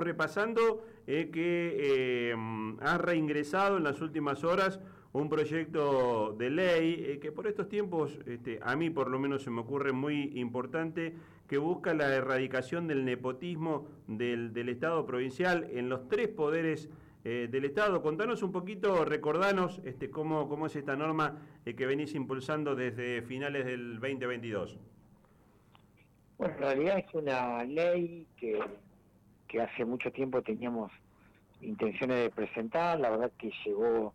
repasando que eh, ha reingresado en las últimas horas un proyecto de ley eh, que por estos tiempos, este, a mí por lo menos se me ocurre muy importante, que busca la erradicación del nepotismo del, Estado provincial en los tres poderes eh, del Estado. Contanos un poquito, recordanos este, cómo, cómo es esta norma eh, que venís impulsando desde finales del 2022. Bueno, en realidad es una ley que, que hace mucho tiempo teníamos intenciones de presentar, la verdad que llegó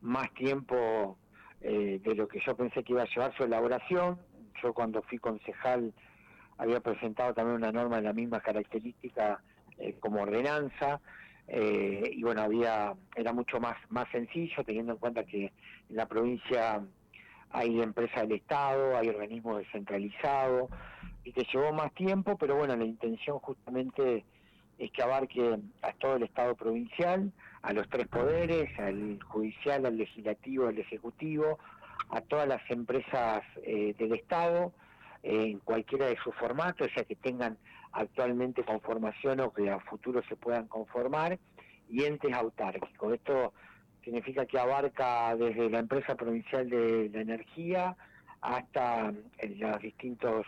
más tiempo eh, de lo que yo pensé que iba a llevar su elaboración. Yo cuando fui concejal había presentado también una norma de la misma característica eh, como ordenanza eh, y bueno había era mucho más más sencillo teniendo en cuenta que en la provincia hay empresas del Estado, hay organismos descentralizados y que llevó más tiempo, pero bueno la intención justamente es que abarque a todo el Estado provincial, a los tres poderes, al judicial, al legislativo, al ejecutivo, a todas las empresas eh, del Estado, eh, en cualquiera de sus formatos, ya que tengan actualmente conformación o que a futuro se puedan conformar, y entes autárquicos. Esto significa que abarca desde la empresa provincial de la energía hasta eh, los distintos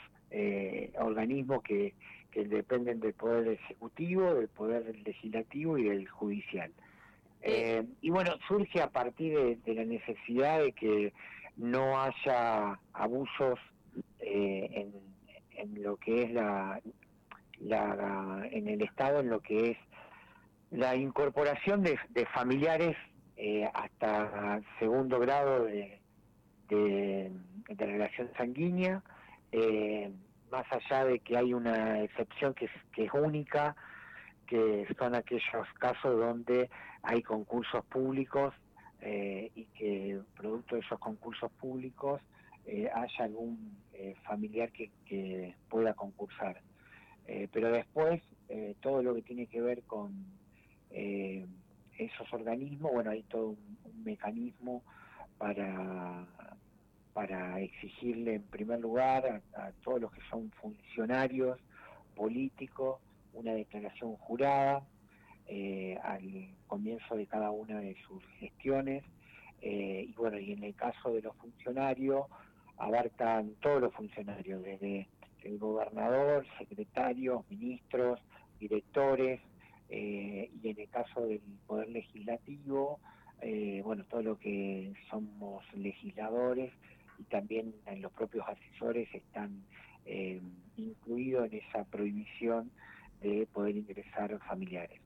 organismos que que dependen del poder ejecutivo, del poder legislativo y del judicial. Eh, y bueno, surge a partir de, la necesidad de que no haya abusos eh, en, lo que es la, la, en el Estado, en lo que es la incorporación de, familiares eh, hasta segundo grado de, de, relación sanguínea. Más allá de que hay una excepción que es, que es única, que son aquellos casos donde hay concursos públicos eh, y que producto de esos concursos públicos eh, haya algún eh, familiar que, pueda concursar. pero después, todo lo que tiene que ver con esos organismos, bueno, hay todo un mecanismo para para exigirle en primer lugar a, todos los que son funcionarios políticos una declaración jurada eh, al comienzo de cada una de sus gestiones eh, y bueno y en el caso de los funcionarios abarcan todos los funcionarios desde el gobernador secretarios ministros directores eh, y en el caso del poder legislativo bueno todo lo que somos legisladores y también en los propios asesores están eh, incluidos en esa prohibición de poder ingresar familiares.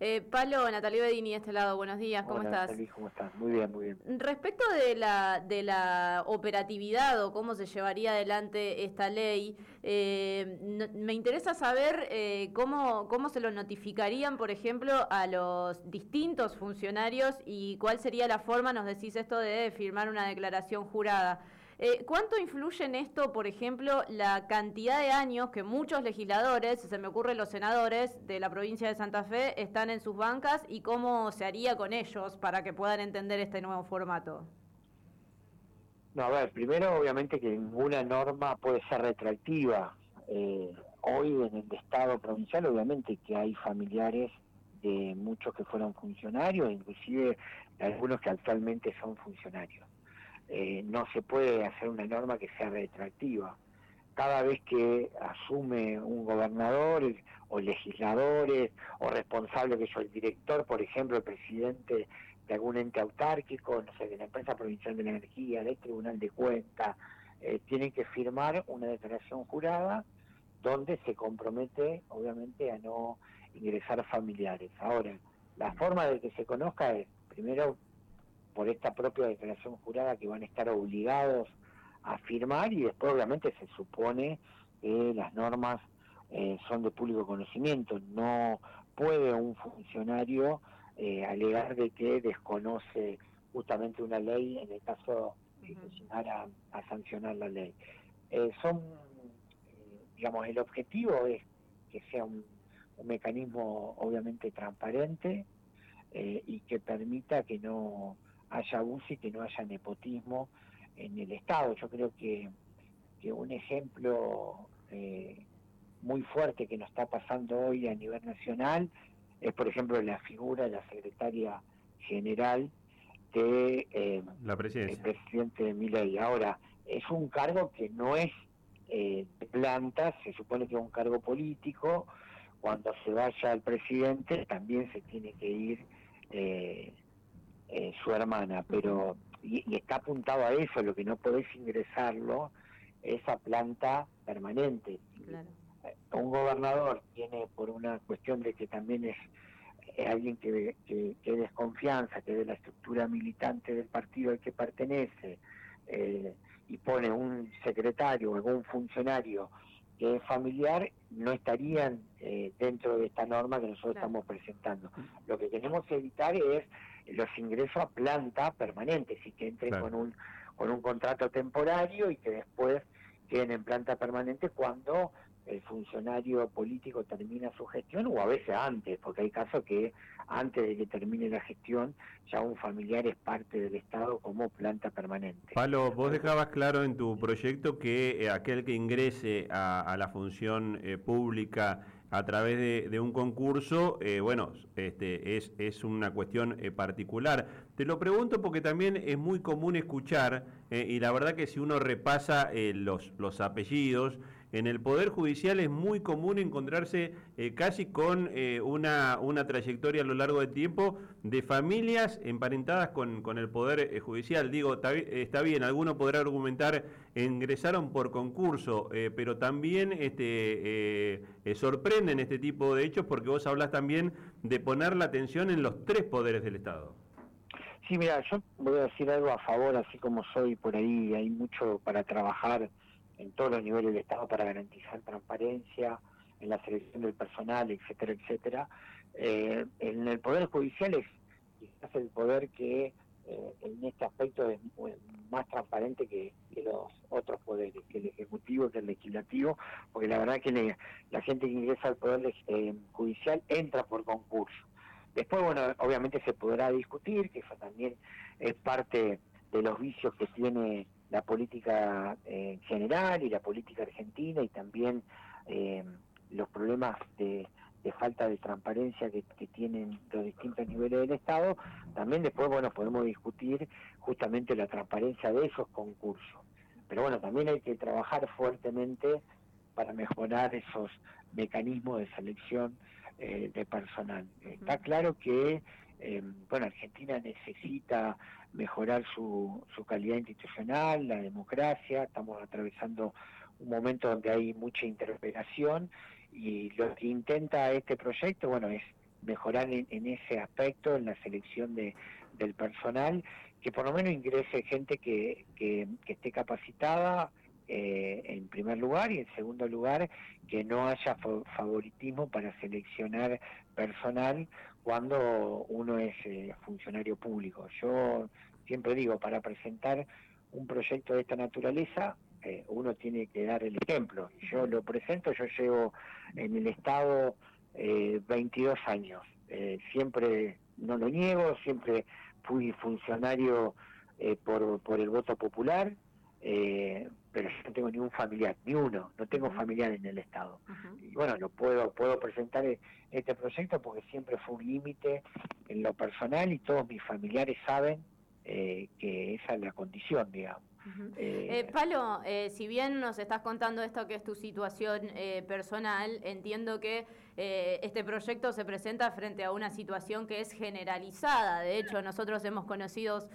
eh, Palo, Natalia Bedini, de este lado, buenos días, ¿cómo estás? ¿cómo estás? Muy bien, muy bien. Respecto de la, de la operatividad o cómo se llevaría adelante esta ley, eh, me interesa saber eh, cómo, cómo se lo notificarían, por ejemplo, a los distintos funcionarios y cuál sería la forma, nos decís esto de firmar una declaración jurada. Eh, ¿Cuánto influye en esto, por ejemplo, la cantidad de años que muchos legisladores, se me ocurre los senadores de la provincia de Santa Fe, están en sus bancas y cómo se haría con ellos para que puedan entender este nuevo formato? No, a ver, primero obviamente que ninguna norma puede ser retroactiva. Eh, hoy en el Estado provincial obviamente que hay familiares de muchos que fueron funcionarios, inclusive algunos que actualmente son funcionarios. Eh, no se puede hacer una norma que sea retroactiva. Cada vez que asume un gobernador o legisladores o responsable que es el director, por ejemplo, el presidente de algún ente autárquico, no sé, de la empresa provincial de la energía, del tribunal de cuentas, eh, tienen que firmar una declaración jurada donde se compromete, obviamente, a no ingresar familiares. Ahora, la forma de que se conozca es, primero, por esta propia declaración jurada que van a estar obligados a firmar y después obviamente se supone que las normas eh, son de público conocimiento. No puede un funcionario eh, alegar de que desconoce justamente una ley en el caso de llegar a, sancionar la ley. Eh, son, digamos, el objetivo es que sea un, un mecanismo obviamente transparente y que permita que no haya abuso y que no haya nepotismo en el Estado. Yo creo que, que un ejemplo eh, muy fuerte que nos está pasando hoy a nivel nacional es, por ejemplo, la figura de la secretaria general de eh, la presidencia. el presidente Milei. Ahora, es un cargo que no es eh, de planta, se supone que es un cargo político. Cuando se vaya el presidente, también se tiene que ir eh, eh, su hermana, pero y, está apuntado a eso, lo que no podés ingresarlo es a planta permanente. Un gobernador tiene, por una cuestión de que también es alguien que, que, que, desconfianza, que de la estructura militante del partido al que pertenece, eh, y pone un secretario o algún funcionario que es familiar, no estarían eh, dentro de esta norma que nosotros estamos presentando. Lo que queremos evitar es los ingresos a planta permanente, si que entren con un con un contrato temporario y que después queden en planta permanente cuando el funcionario político termina su gestión o a veces antes, porque hay casos que antes de que termine la gestión ya un familiar es parte del Estado como planta permanente. Palo, vos dejabas claro en tu proyecto que eh, aquel que ingrese a, la función eh, pública a través de, un concurso, eh, bueno, este, es, una cuestión particular. Te lo pregunto porque también es muy común escuchar, y la verdad que si uno repasa los, los apellidos, en el Poder Judicial es muy común encontrarse eh, casi con eh, una, una, trayectoria a lo largo del tiempo de familias emparentadas con, con el Poder eh, Judicial. Digo, está, bien, alguno podrá argumentar, ingresaron por concurso, pero también este, sorprenden este tipo de hechos porque vos hablas también de poner la atención en los tres poderes del Estado. Sí, mira, yo voy a decir algo a favor, así como soy por ahí, hay mucho para trabajar en todos los niveles del Estado para garantizar transparencia en la selección del personal, etcétera, etcétera. Eh, en el Poder Judicial es quizás el poder que eh, en este aspecto es más transparente que, los otros poderes, que el Ejecutivo, que el Legislativo, porque la verdad que la gente que ingresa al Poder eh, Judicial entra por concurso. Después, bueno, obviamente se podrá discutir, que eso también es parte de los vicios que tiene la política eh, general y la política argentina y también eh, los problemas de, falta de transparencia que, tienen los distintos niveles del Estado, también después, bueno, podemos discutir justamente la transparencia de esos concursos. Pero bueno, también hay que trabajar fuertemente para mejorar esos mecanismos de selección eh, de personal. Está claro que, bueno, Argentina necesita mejorar su, su calidad institucional, la democracia, estamos atravesando un momento donde hay mucha interpelación y lo que intenta este proyecto, bueno, es mejorar en, ese aspecto, en la selección de, del personal, que por lo menos ingrese gente que, que, esté capacitada eh, en primer lugar y en segundo lugar que no haya favoritismo para seleccionar personal cuando uno es eh, funcionario público. Yo siempre digo, para presentar un proyecto de esta naturaleza, eh, uno tiene que dar el ejemplo. Yo lo presento, yo llevo en el Estado 22 eh, años. siempre, no lo niego, siempre fui funcionario por, por el voto popular, eh, pero yo no tengo ningún familiar, ni uno, no tengo familiar en el Estado. Y bueno, no puedo, puedo presentar e, este proyecto porque siempre fue un límite en lo personal y todos mis familiares saben eh, que esa es la condición, digamos. Eh, Palo, si bien nos estás contando esto que es tu situación personal, entiendo que este proyecto se presenta frente a una situación que es generalizada. De hecho, nosotros hemos conocido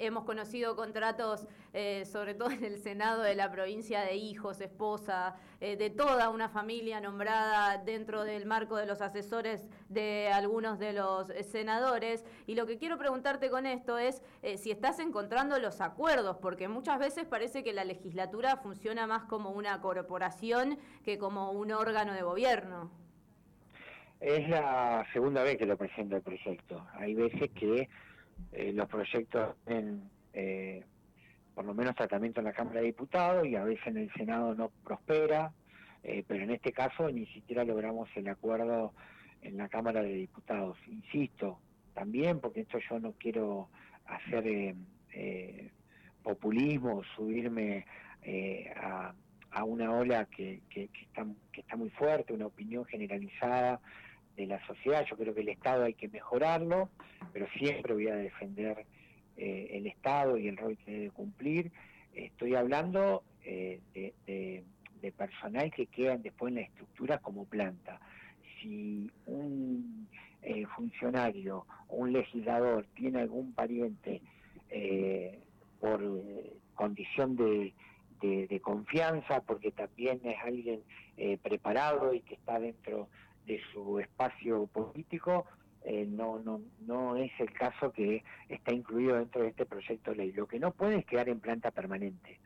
hemos conocido contratos, eh, sobre todo en el Senado de la provincia de hijos, esposa, eh, de toda una familia nombrada dentro del marco de los asesores de algunos de los senadores. Y lo que quiero preguntarte con esto es si estás encontrando los acuerdos, porque muchas veces parece que la legislatura funciona más como una corporación que como un órgano de gobierno. Es la segunda vez que lo presento el proyecto. Hay veces que eh, los proyectos tienen eh, por lo menos tratamiento en la Cámara de Diputados y a veces en el Senado no prospera, eh, pero en este caso ni siquiera logramos el acuerdo en la Cámara de Diputados. Insisto, también porque esto yo no quiero hacer populismo, subirme a, a una ola que, que, está, que está muy fuerte, una opinión generalizada de la sociedad. Yo creo que el Estado hay que mejorarlo, pero siempre voy a defender eh, el Estado y el rol que debe cumplir. Estoy hablando eh, de, personal que quedan después en la estructura como planta. Si un eh, funcionario o un legislador tiene algún pariente por condición de, confianza, porque también es alguien preparado y que está dentro de su espacio político, eh, no, no, no es el caso que está incluido dentro de este proyecto de ley. Lo que no puede es quedar en planta permanente.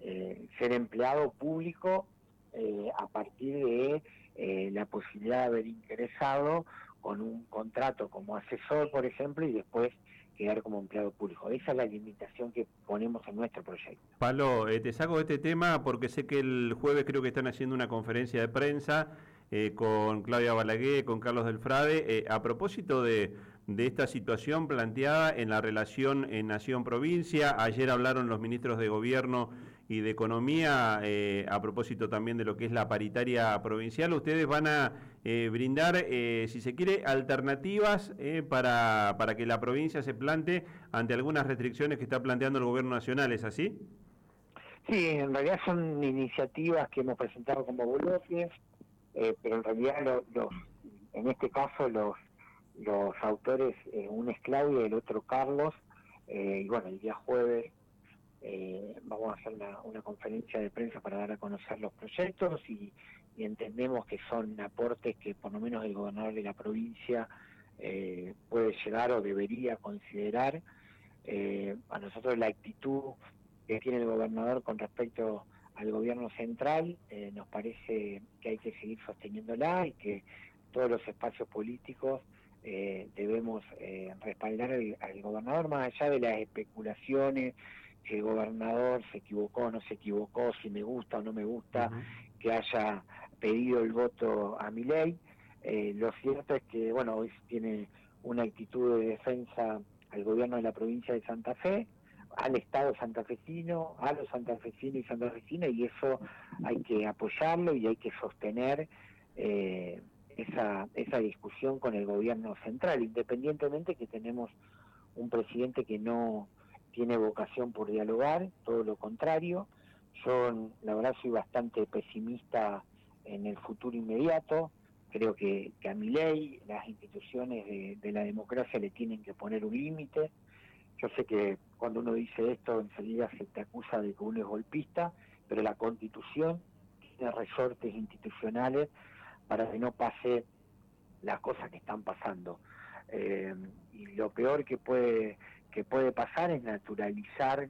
Eh, ser empleado público eh, a partir de la posibilidad de haber ingresado con un contrato como asesor, por ejemplo, y después quedar como empleado público. Esa es la limitación que ponemos en nuestro proyecto. Palo, te saco de este tema porque sé que el jueves creo que están haciendo una conferencia de prensa eh, con Claudia Balaguer, con Carlos Delfrade, eh, a propósito de, esta situación planteada en la relación en Nación-Provincia. Ayer hablaron los ministros de Gobierno y de Economía eh, a propósito también de lo que es la paritaria provincial. Ustedes van a brindar, si se quiere, alternativas para, para que la provincia se plante ante algunas restricciones que está planteando el Gobierno Nacional, ¿es así? Sí, en realidad son iniciativas que hemos presentado como bloques eh, pero en realidad los, en este caso los, los autores, eh, uno es Claudia y el otro Carlos, eh, y bueno, el día jueves vamos a hacer una, conferencia de prensa para dar a conocer los proyectos y, entendemos que son aportes que por lo menos el gobernador de la provincia puede llegar o debería considerar. a nosotros la actitud que tiene el gobernador con respecto al gobierno central, eh, nos parece que hay que seguir sosteniéndola y que todos los espacios políticos eh, debemos eh, respaldar al, gobernador más allá de las especulaciones, que el gobernador se equivocó o no se equivocó, si me gusta o no me gusta, que haya pedido el voto a mi ley. lo cierto es que, bueno, hoy tiene una actitud de defensa al gobierno de la provincia de Santa Fe, al Estado santafesino, a los santafesinos y santafesinas, y eso hay que apoyarlo y hay que sostener eh, esa, esa discusión con el gobierno central, independientemente que tenemos un presidente que no tiene vocación por dialogar, todo lo contrario. Yo, la verdad, soy bastante pesimista en el futuro inmediato. Creo que, a mi ley las instituciones de la democracia le tienen que poner un límite yo sé que cuando uno dice esto enseguida se te acusa de que uno es golpista, pero la constitución tiene resortes institucionales para que no pase las cosas que están pasando. Eh, y lo peor que puede, que puede pasar es naturalizar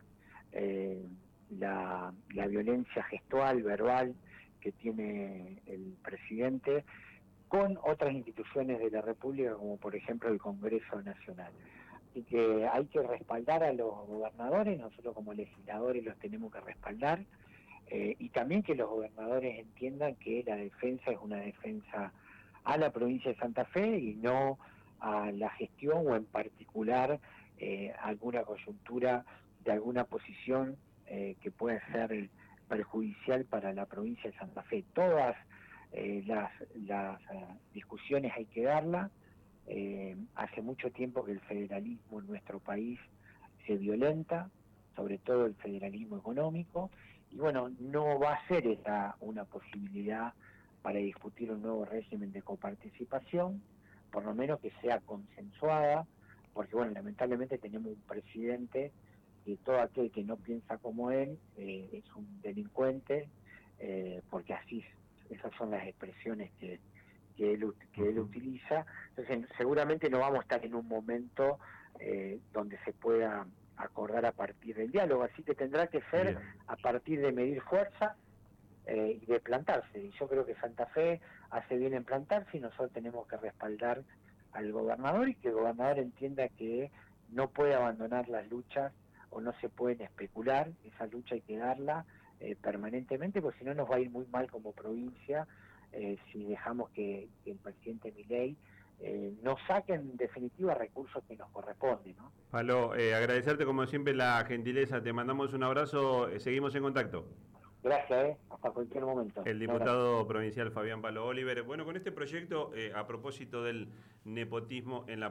eh, la, la violencia gestual, verbal que tiene el presidente con otras instituciones de la República, como por ejemplo el Congreso Nacional y que hay que respaldar a los gobernadores, nosotros como legisladores los tenemos que respaldar, eh, y también que los gobernadores entiendan que la defensa es una defensa a la provincia de Santa Fe y no a la gestión o en particular eh, alguna coyuntura de alguna posición eh, que pueda ser perjudicial para la provincia de Santa Fe. Todas las, las discusiones hay que darlas eh, hace mucho tiempo que el federalismo en nuestro país se violenta, sobre todo el federalismo económico, y bueno, no va a ser esa una posibilidad para discutir un nuevo régimen de coparticipación, por lo menos que sea consensuada, porque bueno, lamentablemente tenemos un presidente que todo aquel que no piensa como él eh, es un delincuente, eh, porque así, esas son las expresiones que, que él, que él utiliza. Entonces, seguramente no vamos a estar en un momento eh, donde se pueda acordar a partir del diálogo, así que tendrá que ser a partir de medir fuerza eh, y de plantarse. Y yo creo que Santa Fe hace bien en plantarse y nosotros tenemos que respaldar al gobernador y que el gobernador entienda que no puede abandonar las luchas o no se pueden especular, esa lucha hay que darla eh, permanentemente, porque si no nos va a ir muy mal como provincia eh, si dejamos que, el presidente Milei eh, nos saque en definitiva recursos que nos corresponden. ¿no? Palo, eh, agradecerte como siempre la gentileza, te mandamos un abrazo, seguimos en contacto. Gracias, ¿eh? hasta cualquier momento. El diputado provincial Fabián Palo Oliver. Bueno, con este proyecto, eh, a propósito del nepotismo en la